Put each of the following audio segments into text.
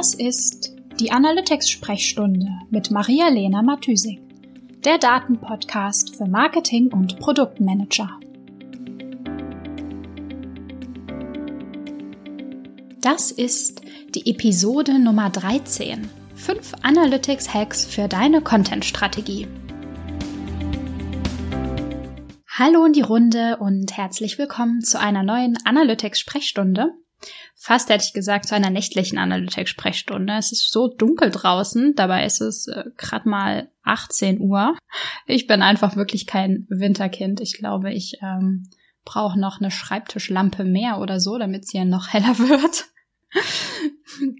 Das ist die Analytics-Sprechstunde mit Maria-Lena Matysik, der Datenpodcast für Marketing und Produktmanager. Das ist die Episode Nummer 13. Fünf Analytics-Hacks für deine Content-Strategie. Hallo in die Runde und herzlich willkommen zu einer neuen Analytics-Sprechstunde. Fast hätte ich gesagt zu einer nächtlichen Analytics-Sprechstunde. Es ist so dunkel draußen, dabei ist es äh, gerade mal 18 Uhr. Ich bin einfach wirklich kein Winterkind. Ich glaube, ich ähm, brauche noch eine Schreibtischlampe mehr oder so, damit es hier noch heller wird.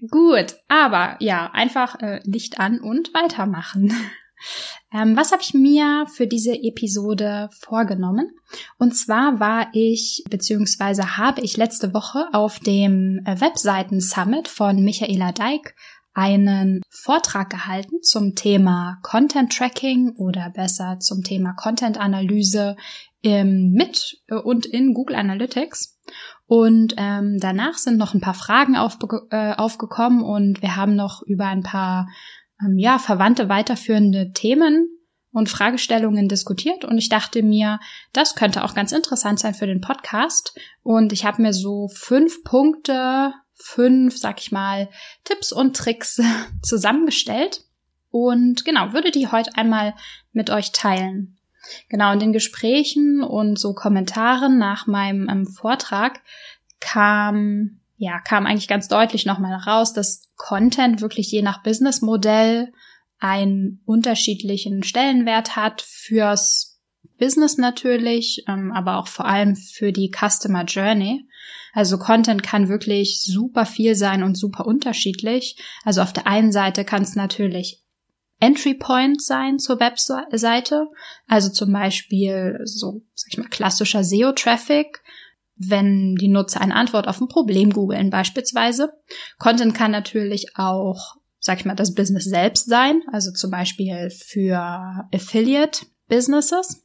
Gut, aber ja, einfach äh, Licht an und weitermachen. Ähm, was habe ich mir für diese Episode vorgenommen? Und zwar war ich, beziehungsweise habe ich letzte Woche auf dem äh, Webseiten Summit von Michaela Deik einen Vortrag gehalten zum Thema Content Tracking oder besser zum Thema Content Analyse im, mit äh, und in Google Analytics. Und ähm, danach sind noch ein paar Fragen aufge äh, aufgekommen und wir haben noch über ein paar ähm, ja, verwandte weiterführende Themen und Fragestellungen diskutiert. Und ich dachte mir, das könnte auch ganz interessant sein für den Podcast. Und ich habe mir so fünf Punkte, fünf, sag ich mal, Tipps und Tricks zusammengestellt. Und genau, würde die heute einmal mit euch teilen. Genau, in den Gesprächen und so Kommentaren nach meinem ähm, Vortrag kam ja, kam eigentlich ganz deutlich nochmal raus, dass Content wirklich je nach Businessmodell einen unterschiedlichen Stellenwert hat fürs Business natürlich, ähm, aber auch vor allem für die Customer Journey. Also Content kann wirklich super viel sein und super unterschiedlich. Also auf der einen Seite kann es natürlich Entry Point sein zur Webseite, also zum Beispiel so, sag ich mal, klassischer SEO-Traffic, wenn die Nutzer eine Antwort auf ein Problem googeln beispielsweise. Content kann natürlich auch, sag ich mal, das Business selbst sein, also zum Beispiel für Affiliate Businesses.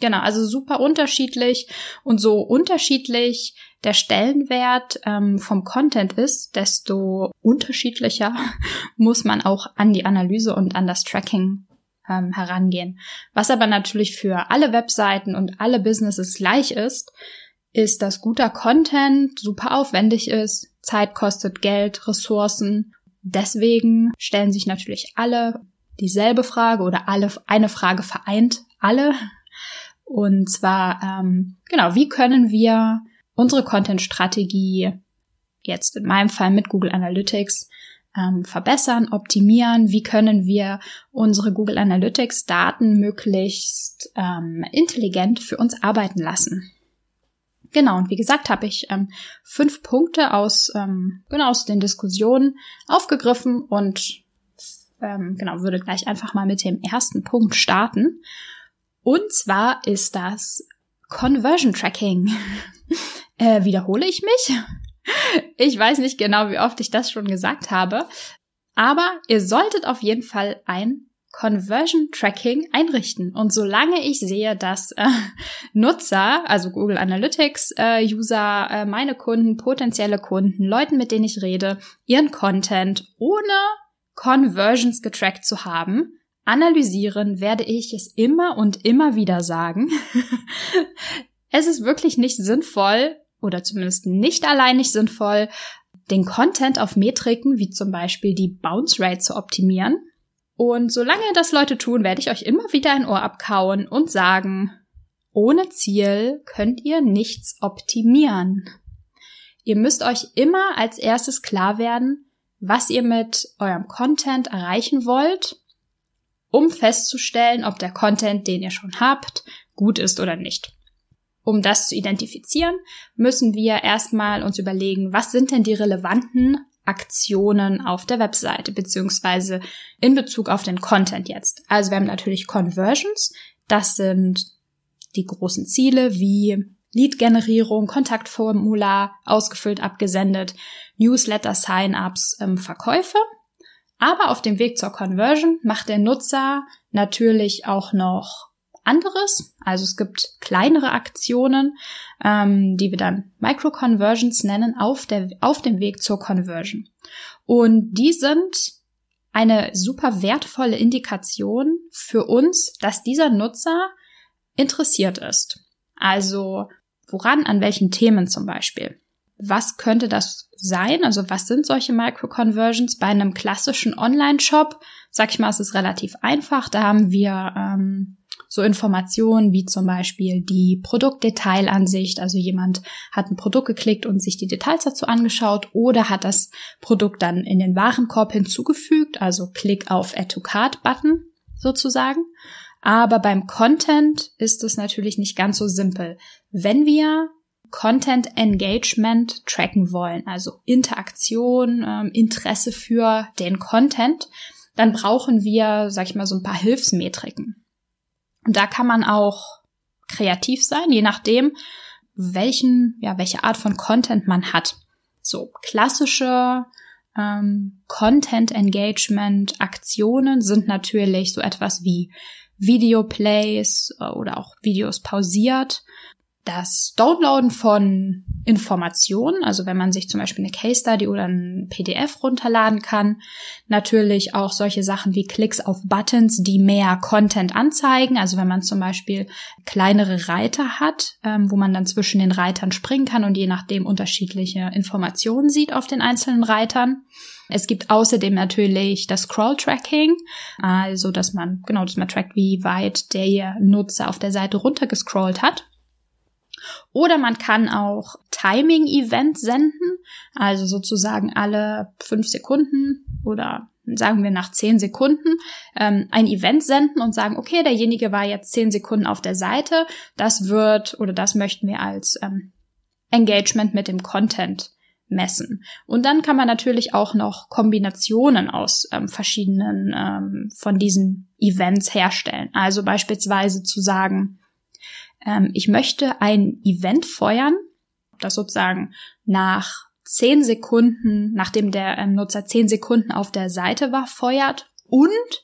Genau, also super unterschiedlich und so unterschiedlich der Stellenwert ähm, vom Content ist, desto unterschiedlicher muss man auch an die Analyse und an das Tracking ähm, herangehen. Was aber natürlich für alle Webseiten und alle Businesses gleich ist, ist, dass guter Content super aufwendig ist, Zeit kostet Geld, Ressourcen. Deswegen stellen sich natürlich alle dieselbe Frage oder alle eine Frage vereint alle. Und zwar ähm, genau, wie können wir unsere Content-Strategie jetzt in meinem Fall mit Google Analytics ähm, verbessern, optimieren? Wie können wir unsere Google Analytics Daten möglichst ähm, intelligent für uns arbeiten lassen? Genau, und wie gesagt, habe ich ähm, fünf Punkte aus, ähm, genau, aus den Diskussionen aufgegriffen und ähm, genau, würde gleich einfach mal mit dem ersten Punkt starten. Und zwar ist das Conversion Tracking. äh, wiederhole ich mich? Ich weiß nicht genau, wie oft ich das schon gesagt habe, aber ihr solltet auf jeden Fall ein Conversion Tracking einrichten. Und solange ich sehe, dass äh, Nutzer, also Google Analytics äh, User, äh, meine Kunden, potenzielle Kunden, Leuten, mit denen ich rede, ihren Content ohne Conversions getrackt zu haben, analysieren, werde ich es immer und immer wieder sagen. es ist wirklich nicht sinnvoll oder zumindest nicht allein nicht sinnvoll, den Content auf Metriken wie zum Beispiel die Bounce Rate zu optimieren und solange das Leute tun, werde ich euch immer wieder ein Ohr abkauen und sagen, ohne Ziel könnt ihr nichts optimieren. Ihr müsst euch immer als erstes klar werden, was ihr mit eurem Content erreichen wollt, um festzustellen, ob der Content, den ihr schon habt, gut ist oder nicht. Um das zu identifizieren, müssen wir erstmal uns überlegen, was sind denn die relevanten Aktionen auf der Webseite, beziehungsweise in Bezug auf den Content jetzt. Also wir haben natürlich Conversions. Das sind die großen Ziele wie Lead-Generierung, Kontaktformular, ausgefüllt, abgesendet, Newsletter, Sign-ups, ähm, Verkäufe. Aber auf dem Weg zur Conversion macht der Nutzer natürlich auch noch anderes. Also es gibt kleinere Aktionen, ähm, die wir dann Micro-Conversions nennen, auf, der, auf dem Weg zur Conversion. Und die sind eine super wertvolle Indikation für uns, dass dieser Nutzer interessiert ist. Also woran, an welchen Themen zum Beispiel. Was könnte das sein? Also was sind solche Micro-Conversions? Bei einem klassischen Online-Shop, sag ich mal, es ist relativ einfach. Da haben wir ähm, so Informationen wie zum Beispiel die Produktdetailansicht. Also jemand hat ein Produkt geklickt und sich die Details dazu angeschaut oder hat das Produkt dann in den Warenkorb hinzugefügt. Also Klick auf Add to Card Button sozusagen. Aber beim Content ist es natürlich nicht ganz so simpel. Wenn wir Content Engagement tracken wollen, also Interaktion, ähm, Interesse für den Content, dann brauchen wir, sag ich mal, so ein paar Hilfsmetriken. Und da kann man auch kreativ sein, je nachdem, welchen, ja, welche Art von Content man hat. So klassische ähm, Content Engagement Aktionen sind natürlich so etwas wie Videoplays äh, oder auch Videos pausiert. Das Downloaden von Informationen, also wenn man sich zum Beispiel eine Case Study oder ein PDF runterladen kann. Natürlich auch solche Sachen wie Klicks auf Buttons, die mehr Content anzeigen. Also wenn man zum Beispiel kleinere Reiter hat, ähm, wo man dann zwischen den Reitern springen kann und je nachdem unterschiedliche Informationen sieht auf den einzelnen Reitern. Es gibt außerdem natürlich das Scroll-Tracking, also dass man, genau, dass man trackt, wie weit der Nutzer auf der Seite runtergescrollt hat. Oder man kann auch Timing-Events senden, also sozusagen alle fünf Sekunden oder sagen wir nach zehn Sekunden ähm, ein Event senden und sagen, okay, derjenige war jetzt zehn Sekunden auf der Seite, das wird oder das möchten wir als ähm, Engagement mit dem Content messen. Und dann kann man natürlich auch noch Kombinationen aus ähm, verschiedenen ähm, von diesen Events herstellen. Also beispielsweise zu sagen, ähm, ich möchte ein Event feuern, das sozusagen nach zehn Sekunden, nachdem der ähm, Nutzer zehn Sekunden auf der Seite war, feuert und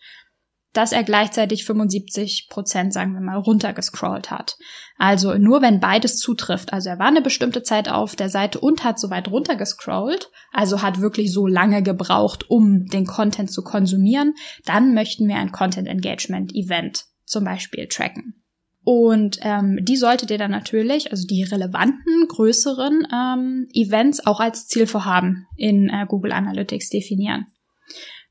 dass er gleichzeitig 75 Prozent, sagen wir mal, runtergescrollt hat. Also nur wenn beides zutrifft. Also er war eine bestimmte Zeit auf der Seite und hat so weit runtergescrollt, also hat wirklich so lange gebraucht, um den Content zu konsumieren, dann möchten wir ein Content Engagement Event zum Beispiel tracken. Und ähm, die solltet ihr dann natürlich, also die relevanten, größeren ähm, Events auch als Zielvorhaben in äh, Google Analytics definieren.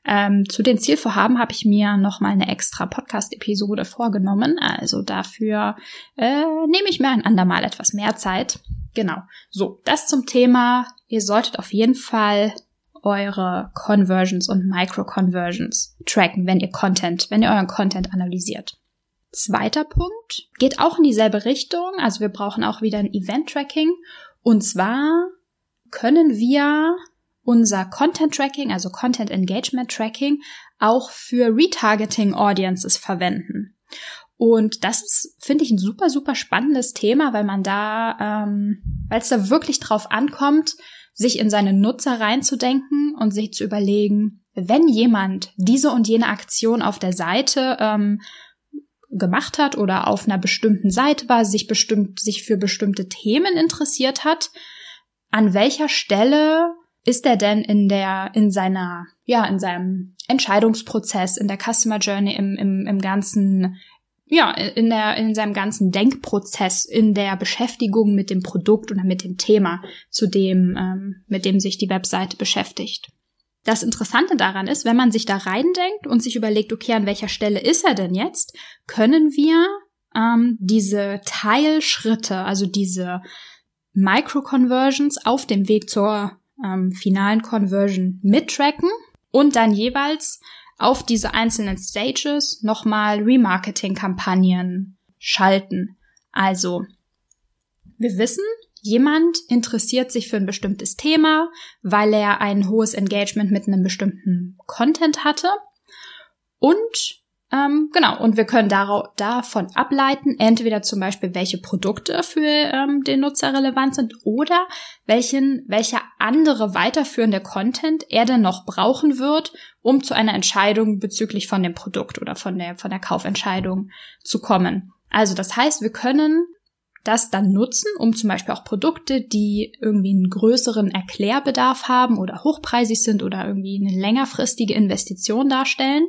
Ähm, zu den Zielvorhaben habe ich mir noch mal eine extra Podcast-Episode vorgenommen. Also dafür äh, nehme ich mir ein andermal etwas mehr Zeit. Genau. So, das zum Thema. Ihr solltet auf jeden Fall eure Conversions und Micro-Conversions tracken, wenn ihr Content, wenn ihr euren Content analysiert. Zweiter Punkt geht auch in dieselbe Richtung. Also wir brauchen auch wieder ein Event-Tracking. Und zwar können wir unser Content Tracking, also Content Engagement Tracking, auch für Retargeting Audiences verwenden. Und das ist, finde ich, ein super, super spannendes Thema, weil man da, ähm, weil es da wirklich drauf ankommt, sich in seine Nutzer reinzudenken und sich zu überlegen, wenn jemand diese und jene Aktion auf der Seite ähm, gemacht hat oder auf einer bestimmten Seite war, sich bestimmt, sich für bestimmte Themen interessiert hat, an welcher Stelle ist er denn in der, in seiner, ja, in seinem Entscheidungsprozess, in der Customer Journey, im, im, im ganzen, ja, in der, in seinem ganzen Denkprozess, in der Beschäftigung mit dem Produkt oder mit dem Thema, zu dem, ähm, mit dem sich die Webseite beschäftigt. Das Interessante daran ist, wenn man sich da reindenkt und sich überlegt, okay, an welcher Stelle ist er denn jetzt, können wir ähm, diese Teilschritte, also diese Micro-Conversions auf dem Weg zur ähm, finalen Conversion mittracken und dann jeweils auf diese einzelnen Stages nochmal Remarketing-Kampagnen schalten. Also, wir wissen, Jemand interessiert sich für ein bestimmtes Thema, weil er ein hohes Engagement mit einem bestimmten Content hatte. Und ähm, genau, und wir können davon ableiten, entweder zum Beispiel, welche Produkte für ähm, den Nutzer relevant sind oder welchen, welcher andere weiterführende Content er denn noch brauchen wird, um zu einer Entscheidung bezüglich von dem Produkt oder von der, von der Kaufentscheidung zu kommen. Also das heißt, wir können das dann nutzen, um zum Beispiel auch Produkte, die irgendwie einen größeren Erklärbedarf haben oder hochpreisig sind oder irgendwie eine längerfristige Investition darstellen,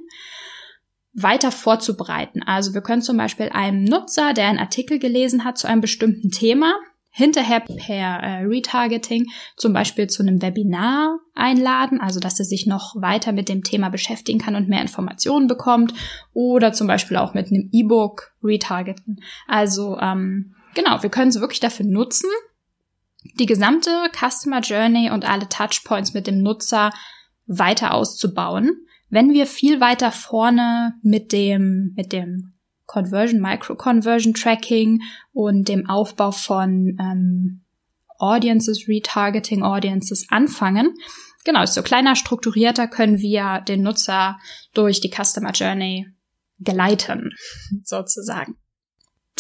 weiter vorzubereiten. Also wir können zum Beispiel einem Nutzer, der einen Artikel gelesen hat zu einem bestimmten Thema, hinterher per äh, Retargeting zum Beispiel zu einem Webinar einladen, also dass er sich noch weiter mit dem Thema beschäftigen kann und mehr Informationen bekommt oder zum Beispiel auch mit einem E-Book retargeten. Also ähm, genau, wir können es wirklich dafür nutzen, die gesamte Customer Journey und alle Touchpoints mit dem Nutzer weiter auszubauen, wenn wir viel weiter vorne mit dem, mit dem Conversion, Micro-Conversion Tracking und dem Aufbau von ähm, Audiences, Retargeting Audiences anfangen. Genau, so kleiner, strukturierter können wir den Nutzer durch die Customer Journey geleiten, sozusagen.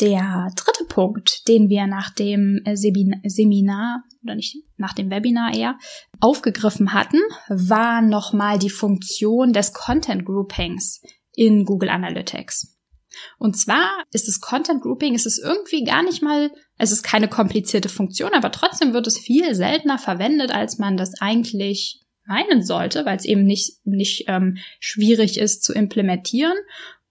Der dritte Punkt, den wir nach dem Seminar oder nicht nach dem Webinar eher aufgegriffen hatten, war nochmal die Funktion des Content Groupings in Google Analytics. Und zwar ist das Content Grouping, es ist irgendwie gar nicht mal, es ist keine komplizierte Funktion, aber trotzdem wird es viel seltener verwendet, als man das eigentlich meinen sollte, weil es eben nicht, nicht ähm, schwierig ist zu implementieren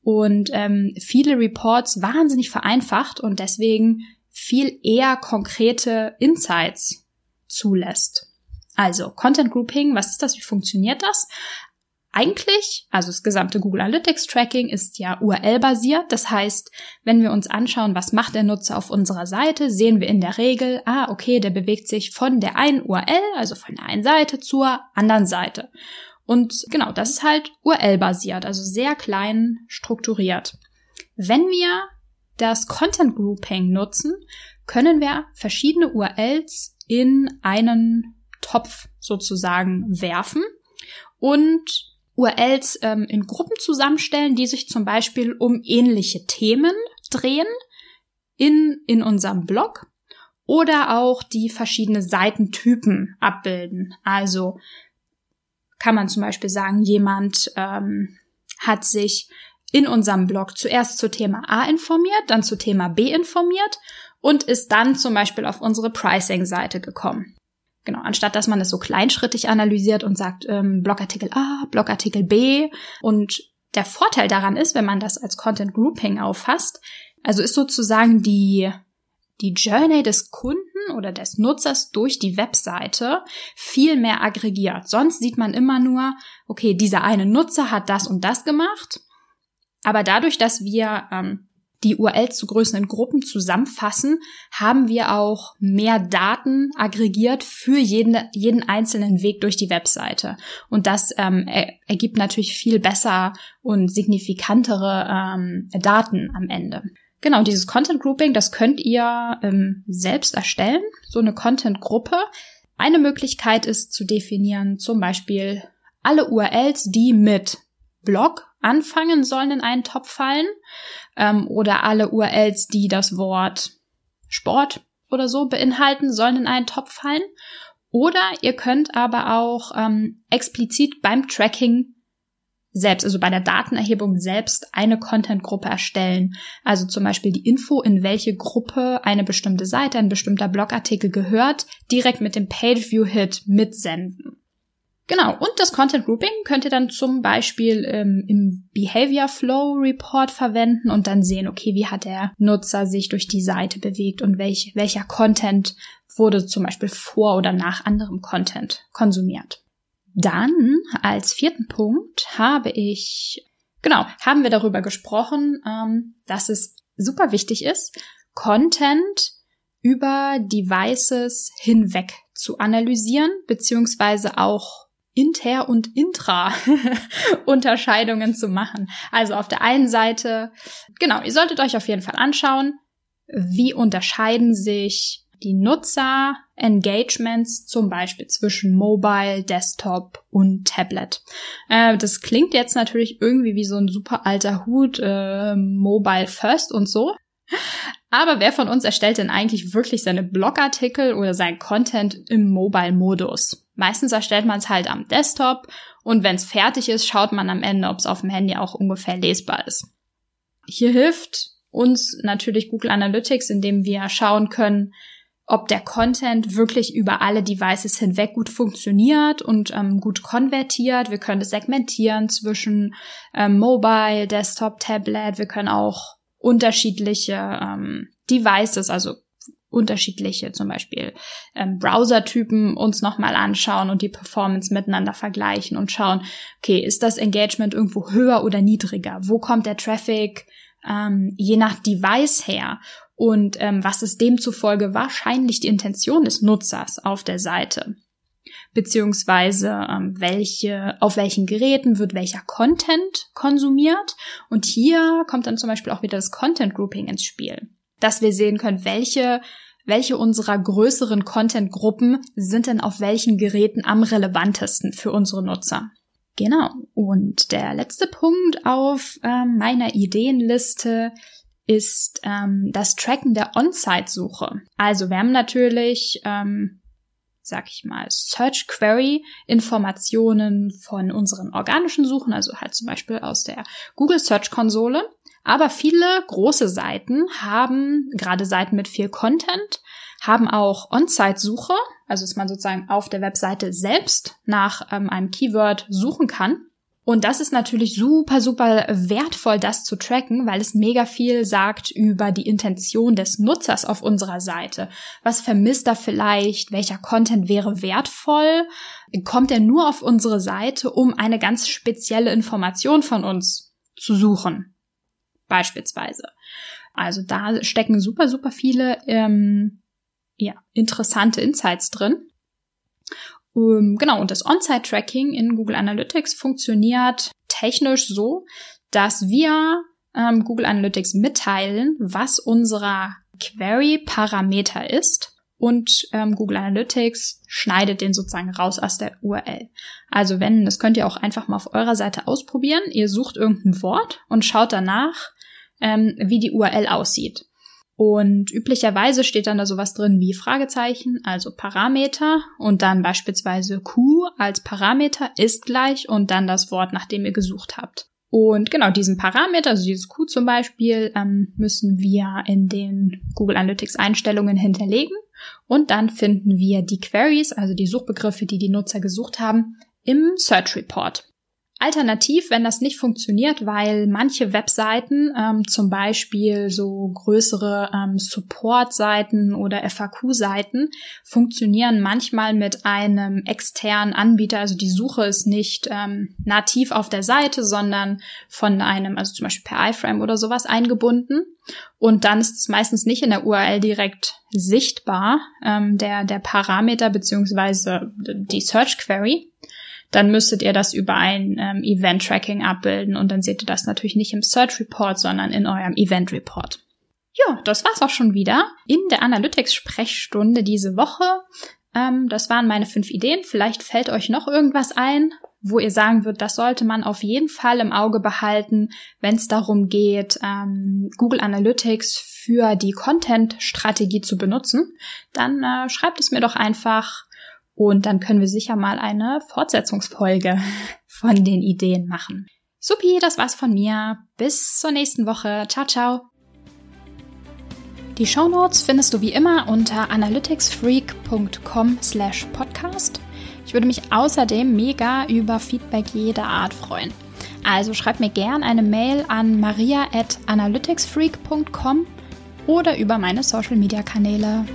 und ähm, viele Reports wahnsinnig vereinfacht und deswegen viel eher konkrete Insights zulässt. Also Content Grouping, was ist das? Wie funktioniert das? eigentlich, also das gesamte Google Analytics Tracking ist ja URL-basiert. Das heißt, wenn wir uns anschauen, was macht der Nutzer auf unserer Seite, sehen wir in der Regel, ah, okay, der bewegt sich von der einen URL, also von der einen Seite zur anderen Seite. Und genau, das ist halt URL-basiert, also sehr klein strukturiert. Wenn wir das Content Grouping nutzen, können wir verschiedene URLs in einen Topf sozusagen werfen und URLs ähm, in Gruppen zusammenstellen, die sich zum Beispiel um ähnliche Themen drehen in, in unserem Blog oder auch die verschiedene Seitentypen abbilden. Also kann man zum Beispiel sagen, jemand ähm, hat sich in unserem Blog zuerst zu Thema A informiert, dann zu Thema B informiert und ist dann zum Beispiel auf unsere Pricing-Seite gekommen. Genau, anstatt dass man es so kleinschrittig analysiert und sagt, ähm, Blogartikel A, Blogartikel B. Und der Vorteil daran ist, wenn man das als Content Grouping auffasst, also ist sozusagen die, die Journey des Kunden oder des Nutzers durch die Webseite viel mehr aggregiert. Sonst sieht man immer nur, okay, dieser eine Nutzer hat das und das gemacht. Aber dadurch, dass wir ähm, die URLs zu größeren Gruppen zusammenfassen, haben wir auch mehr Daten aggregiert für jeden, jeden einzelnen Weg durch die Webseite. Und das ähm, er, ergibt natürlich viel besser und signifikantere ähm, Daten am Ende. Genau, dieses Content Grouping, das könnt ihr ähm, selbst erstellen, so eine Content-Gruppe. Eine Möglichkeit ist zu definieren, zum Beispiel alle URLs, die mit Blog anfangen sollen in einen Topf fallen ähm, oder alle URLs, die das Wort Sport oder so beinhalten, sollen in einen Topf fallen. Oder ihr könnt aber auch ähm, explizit beim Tracking selbst, also bei der Datenerhebung selbst eine Content-Gruppe erstellen. Also zum Beispiel die Info, in welche Gruppe eine bestimmte Seite, ein bestimmter Blogartikel gehört, direkt mit dem Page-View-Hit mitsenden. Genau, und das Content Grouping könnt ihr dann zum Beispiel ähm, im Behavior Flow Report verwenden und dann sehen, okay, wie hat der Nutzer sich durch die Seite bewegt und welch, welcher Content wurde zum Beispiel vor oder nach anderem Content konsumiert. Dann als vierten Punkt habe ich, genau, haben wir darüber gesprochen, ähm, dass es super wichtig ist, Content über Devices hinweg zu analysieren, beziehungsweise auch Inter- und Intra-Unterscheidungen zu machen. Also auf der einen Seite, genau, ihr solltet euch auf jeden Fall anschauen, wie unterscheiden sich die Nutzer-Engagements zum Beispiel zwischen Mobile, Desktop und Tablet. Äh, das klingt jetzt natürlich irgendwie wie so ein super alter Hut, äh, Mobile First und so. Aber wer von uns erstellt denn eigentlich wirklich seine Blogartikel oder sein Content im Mobile-Modus? Meistens erstellt man es halt am Desktop und wenn es fertig ist, schaut man am Ende, ob es auf dem Handy auch ungefähr lesbar ist. Hier hilft uns natürlich Google Analytics, indem wir schauen können, ob der Content wirklich über alle Devices hinweg gut funktioniert und ähm, gut konvertiert. Wir können es segmentieren zwischen ähm, Mobile, Desktop, Tablet. Wir können auch unterschiedliche ähm, Devices, also unterschiedliche zum Beispiel ähm, Browser-Typen uns nochmal anschauen und die Performance miteinander vergleichen und schauen, okay, ist das Engagement irgendwo höher oder niedriger? Wo kommt der Traffic ähm, je nach Device her? Und ähm, was ist demzufolge wahrscheinlich die Intention des Nutzers auf der Seite beziehungsweise ähm, welche, auf welchen Geräten wird welcher Content konsumiert. Und hier kommt dann zum Beispiel auch wieder das Content Grouping ins Spiel, dass wir sehen können, welche welche unserer größeren Content-Gruppen sind denn auf welchen Geräten am relevantesten für unsere Nutzer. Genau. Und der letzte Punkt auf äh, meiner Ideenliste ist ähm, das Tracken der On-Site-Suche. Also wir haben natürlich, ähm, sag ich mal, Search Query Informationen von unseren organischen Suchen, also halt zum Beispiel aus der Google Search Konsole. Aber viele große Seiten haben, gerade Seiten mit viel Content, haben auch On-Site-Suche, also dass man sozusagen auf der Webseite selbst nach ähm, einem Keyword suchen kann. Und das ist natürlich super, super wertvoll, das zu tracken, weil es mega viel sagt über die Intention des Nutzers auf unserer Seite. Was vermisst er vielleicht? Welcher Content wäre wertvoll? Kommt er nur auf unsere Seite, um eine ganz spezielle Information von uns zu suchen? Beispielsweise. Also da stecken super, super viele ähm, ja, interessante Insights drin. Ähm, genau, und das On-Site-Tracking in Google Analytics funktioniert technisch so, dass wir ähm, Google Analytics mitteilen, was unser Query-Parameter ist und ähm, Google Analytics schneidet den sozusagen raus aus der URL. Also wenn, das könnt ihr auch einfach mal auf eurer Seite ausprobieren. Ihr sucht irgendein Wort und schaut danach, ähm, wie die URL aussieht. Und üblicherweise steht dann da sowas drin wie Fragezeichen, also Parameter und dann beispielsweise Q als Parameter ist gleich und dann das Wort, nach dem ihr gesucht habt. Und genau diesen Parameter, also dieses Q zum Beispiel, ähm, müssen wir in den Google Analytics Einstellungen hinterlegen und dann finden wir die Queries, also die Suchbegriffe, die die Nutzer gesucht haben, im Search Report. Alternativ, wenn das nicht funktioniert, weil manche Webseiten, ähm, zum Beispiel so größere ähm, Support-Seiten oder FAQ-Seiten, funktionieren manchmal mit einem externen Anbieter. Also die Suche ist nicht ähm, nativ auf der Seite, sondern von einem, also zum Beispiel per iFrame oder sowas eingebunden. Und dann ist es meistens nicht in der URL direkt sichtbar, ähm, der, der Parameter beziehungsweise die Search Query dann müsstet ihr das über ein ähm, Event-Tracking abbilden und dann seht ihr das natürlich nicht im Search Report, sondern in eurem Event Report. Ja, das war's auch schon wieder in der Analytics-Sprechstunde diese Woche. Ähm, das waren meine fünf Ideen. Vielleicht fällt euch noch irgendwas ein, wo ihr sagen würdet, das sollte man auf jeden Fall im Auge behalten, wenn es darum geht, ähm, Google Analytics für die Content-Strategie zu benutzen. Dann äh, schreibt es mir doch einfach und dann können wir sicher mal eine Fortsetzungsfolge von den Ideen machen. Supi, das war's von mir. Bis zur nächsten Woche. Ciao, ciao. Die Show Notes findest du wie immer unter analyticsfreak.com slash podcast. Ich würde mich außerdem mega über Feedback jeder Art freuen. Also schreib mir gern eine Mail an maria at analyticsfreak.com oder über meine Social Media Kanäle.